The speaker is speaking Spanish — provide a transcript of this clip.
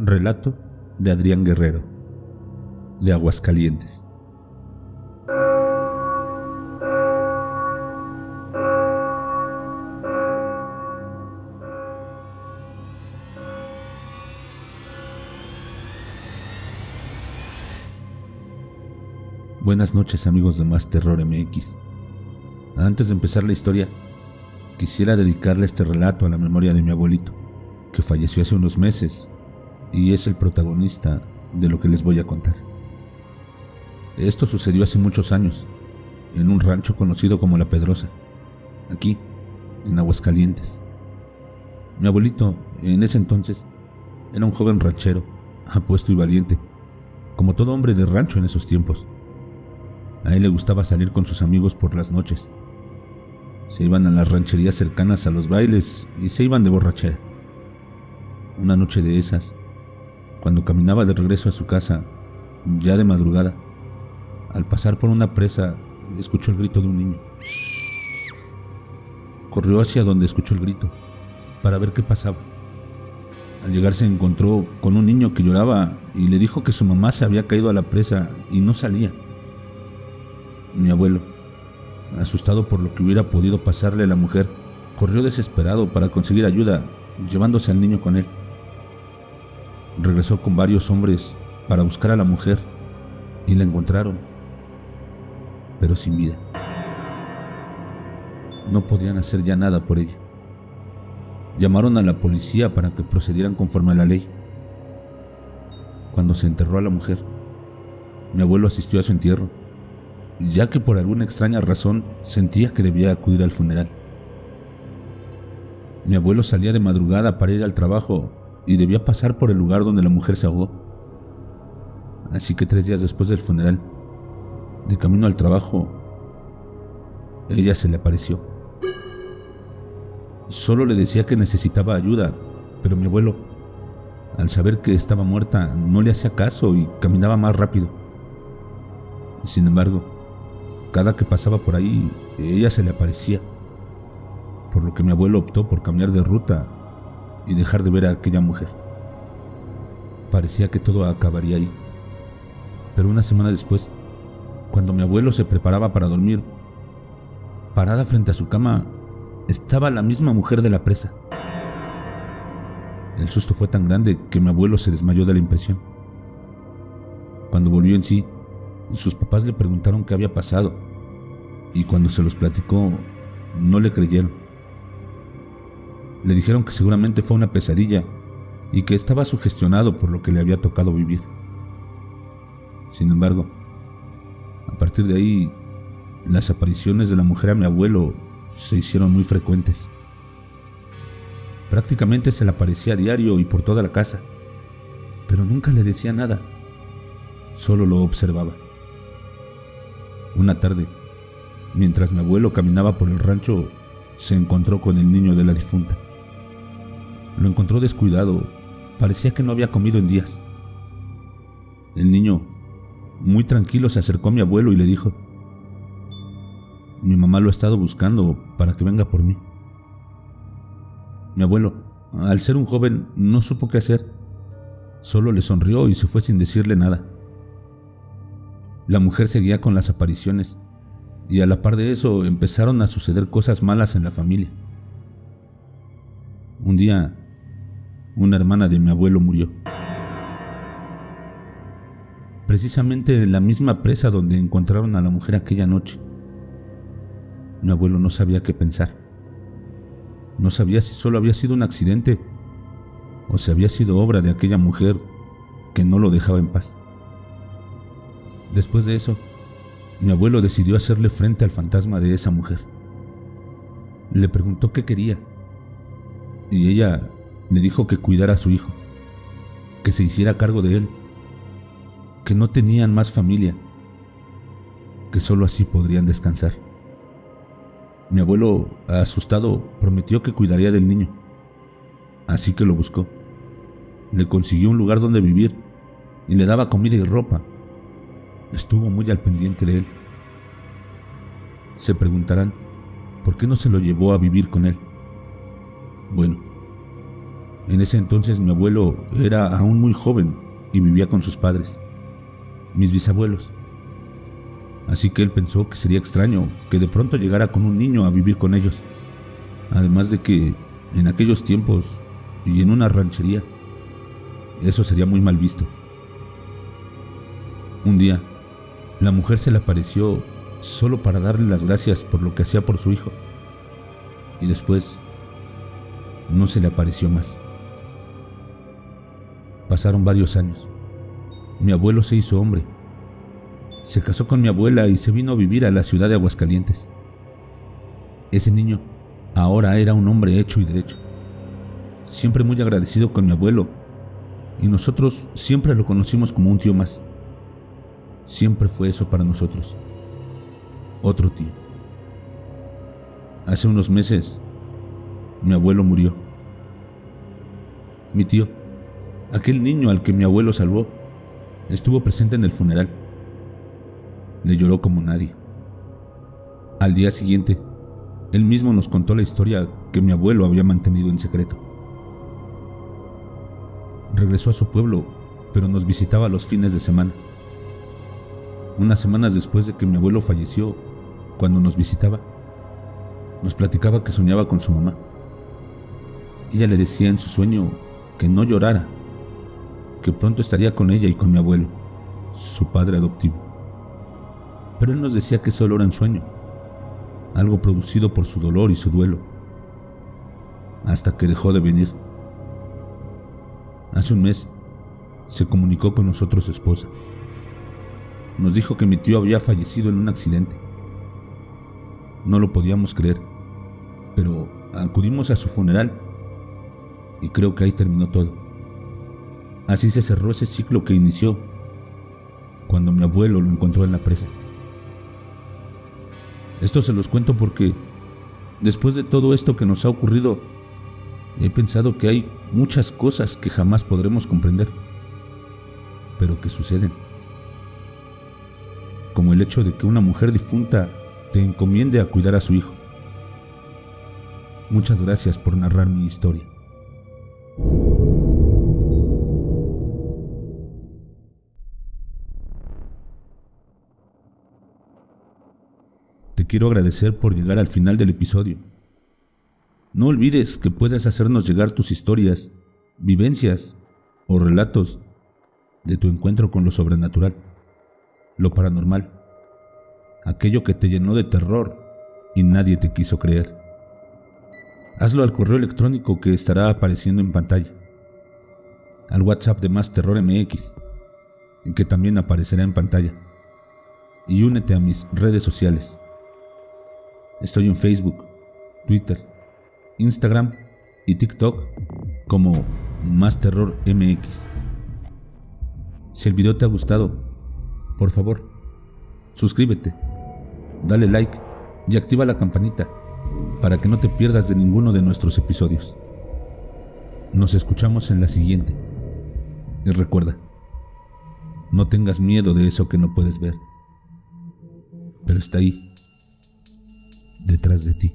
Relato de Adrián Guerrero, de Aguascalientes. Buenas noches amigos de Más Terror MX. Antes de empezar la historia, quisiera dedicarle este relato a la memoria de mi abuelito, que falleció hace unos meses y es el protagonista de lo que les voy a contar. Esto sucedió hace muchos años, en un rancho conocido como La Pedrosa, aquí, en Aguascalientes. Mi abuelito, en ese entonces, era un joven ranchero, apuesto y valiente, como todo hombre de rancho en esos tiempos. A él le gustaba salir con sus amigos por las noches. Se iban a las rancherías cercanas a los bailes y se iban de borrachera. Una noche de esas, cuando caminaba de regreso a su casa, ya de madrugada, al pasar por una presa, escuchó el grito de un niño. Corrió hacia donde escuchó el grito, para ver qué pasaba. Al llegar se encontró con un niño que lloraba y le dijo que su mamá se había caído a la presa y no salía. Mi abuelo, asustado por lo que hubiera podido pasarle a la mujer, corrió desesperado para conseguir ayuda, llevándose al niño con él. Regresó con varios hombres para buscar a la mujer y la encontraron, pero sin vida. No podían hacer ya nada por ella. Llamaron a la policía para que procedieran conforme a la ley. Cuando se enterró a la mujer, mi abuelo asistió a su entierro ya que por alguna extraña razón sentía que debía acudir al funeral. Mi abuelo salía de madrugada para ir al trabajo y debía pasar por el lugar donde la mujer se ahogó. Así que tres días después del funeral, de camino al trabajo, ella se le apareció. Solo le decía que necesitaba ayuda, pero mi abuelo, al saber que estaba muerta, no le hacía caso y caminaba más rápido. Sin embargo, cada que pasaba por ahí, ella se le aparecía, por lo que mi abuelo optó por cambiar de ruta y dejar de ver a aquella mujer. Parecía que todo acabaría ahí. Pero una semana después, cuando mi abuelo se preparaba para dormir, parada frente a su cama, estaba la misma mujer de la presa. El susto fue tan grande que mi abuelo se desmayó de la impresión. Cuando volvió en sí, sus papás le preguntaron qué había pasado y cuando se los platicó no le creyeron. Le dijeron que seguramente fue una pesadilla y que estaba sugestionado por lo que le había tocado vivir. Sin embargo, a partir de ahí, las apariciones de la mujer a mi abuelo se hicieron muy frecuentes. Prácticamente se le aparecía a diario y por toda la casa, pero nunca le decía nada, solo lo observaba. Una tarde, mientras mi abuelo caminaba por el rancho, se encontró con el niño de la difunta. Lo encontró descuidado, parecía que no había comido en días. El niño, muy tranquilo, se acercó a mi abuelo y le dijo, mi mamá lo ha estado buscando para que venga por mí. Mi abuelo, al ser un joven, no supo qué hacer. Solo le sonrió y se fue sin decirle nada. La mujer seguía con las apariciones y a la par de eso empezaron a suceder cosas malas en la familia. Un día, una hermana de mi abuelo murió. Precisamente en la misma presa donde encontraron a la mujer aquella noche. Mi abuelo no sabía qué pensar. No sabía si solo había sido un accidente o si había sido obra de aquella mujer que no lo dejaba en paz. Después de eso, mi abuelo decidió hacerle frente al fantasma de esa mujer. Le preguntó qué quería y ella le dijo que cuidara a su hijo, que se hiciera cargo de él, que no tenían más familia, que solo así podrían descansar. Mi abuelo, asustado, prometió que cuidaría del niño, así que lo buscó. Le consiguió un lugar donde vivir y le daba comida y ropa estuvo muy al pendiente de él. Se preguntarán, ¿por qué no se lo llevó a vivir con él? Bueno, En ese entonces mi abuelo era aún muy joven y vivía con sus padres, mis bisabuelos. Así que él pensó que sería extraño que de pronto llegara con un niño a vivir con ellos. Además de que en aquellos tiempos y en una ranchería, eso sería muy mal visto. Un día, la mujer se le apareció solo para darle las gracias por lo que hacía por su hijo. Y después, no se le apareció más. Pasaron varios años. Mi abuelo se hizo hombre. Se casó con mi abuela y se vino a vivir a la ciudad de Aguascalientes. Ese niño ahora era un hombre hecho y derecho. Siempre muy agradecido con mi abuelo. Y nosotros siempre lo conocimos como un tío más. Siempre fue eso para nosotros. Otro tío. Hace unos meses, mi abuelo murió. Mi tío Aquel niño al que mi abuelo salvó estuvo presente en el funeral. Le lloró como nadie. Al día siguiente, él mismo nos contó la historia que mi abuelo había mantenido en secreto. Regresó a su pueblo, pero nos visitaba los fines de semana. Unas semanas después de que mi abuelo falleció, cuando nos visitaba, nos platicaba que soñaba con su mamá. Ella le decía en su sueño que no llorara que pronto estaría con ella y con mi abuelo, su padre adoptivo. Pero él nos decía que solo era un sueño, algo producido por su dolor y su duelo, hasta que dejó de venir. Hace un mes se comunicó con nosotros su esposa. Nos dijo que mi tío había fallecido en un accidente. No lo podíamos creer, pero acudimos a su funeral y creo que ahí terminó todo. Así se cerró ese ciclo que inició cuando mi abuelo lo encontró en la presa. Esto se los cuento porque después de todo esto que nos ha ocurrido, he pensado que hay muchas cosas que jamás podremos comprender, pero que suceden. Como el hecho de que una mujer difunta te encomiende a cuidar a su hijo. Muchas gracias por narrar mi historia. Quiero agradecer por llegar al final del episodio. No olvides que puedes hacernos llegar tus historias, vivencias o relatos de tu encuentro con lo sobrenatural, lo paranormal, aquello que te llenó de terror y nadie te quiso creer. Hazlo al correo electrónico que estará apareciendo en pantalla, al WhatsApp de Más Terror MX, que también aparecerá en pantalla, y únete a mis redes sociales Estoy en Facebook, Twitter, Instagram y TikTok como Más Terror MX. Si el video te ha gustado, por favor, suscríbete, dale like y activa la campanita para que no te pierdas de ninguno de nuestros episodios. Nos escuchamos en la siguiente. Y recuerda, no tengas miedo de eso que no puedes ver, pero está ahí detrás de ti.